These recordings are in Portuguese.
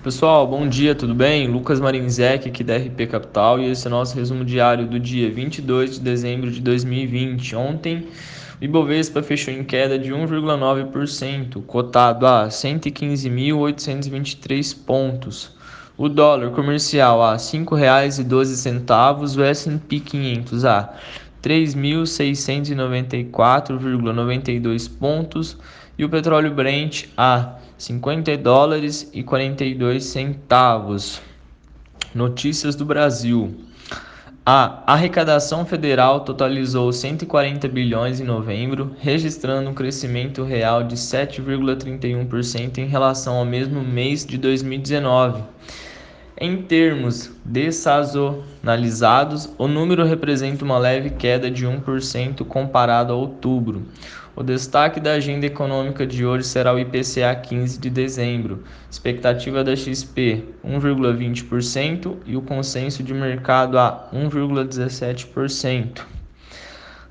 Pessoal, bom dia, tudo bem? Lucas Marinzec aqui da RP Capital e esse é o nosso resumo diário do dia 22 de dezembro de 2020. Ontem, o Ibovespa fechou em queda de 1,9%, cotado a 115.823 pontos. O dólar comercial a R$ 5,12, o S&P 500 a 3.694,92 pontos e o petróleo Brent a 50 dólares e 42 centavos. Notícias do Brasil. A arrecadação federal totalizou 140 bilhões em novembro, registrando um crescimento real de 7,31% em relação ao mesmo mês de 2019. Em termos dessazonalizados, o número representa uma leve queda de 1% comparado a outubro. O destaque da agenda econômica de hoje será o IPCA 15 de dezembro, expectativa da XP 1,20% e o consenso de mercado a 1,17%.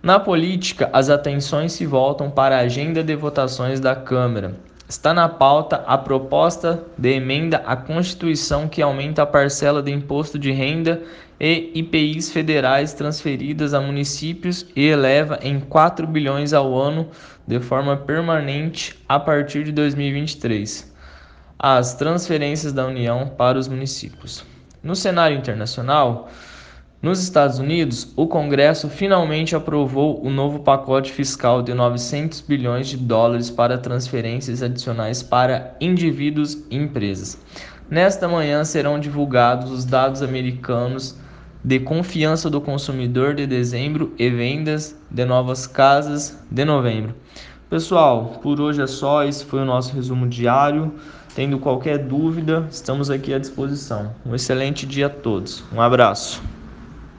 Na política, as atenções se voltam para a agenda de votações da Câmara está na pauta a proposta de emenda à Constituição que aumenta a parcela de imposto de renda e IPIs federais transferidas a municípios e eleva em 4 bilhões ao ano de forma permanente a partir de 2023 as transferências da União para os municípios. No cenário internacional, nos Estados Unidos, o Congresso finalmente aprovou o novo pacote fiscal de 900 bilhões de dólares para transferências adicionais para indivíduos e empresas. Nesta manhã serão divulgados os dados americanos de confiança do consumidor de dezembro e vendas de novas casas de novembro. Pessoal, por hoje é só. Esse foi o nosso resumo diário. Tendo qualquer dúvida, estamos aqui à disposição. Um excelente dia a todos. Um abraço.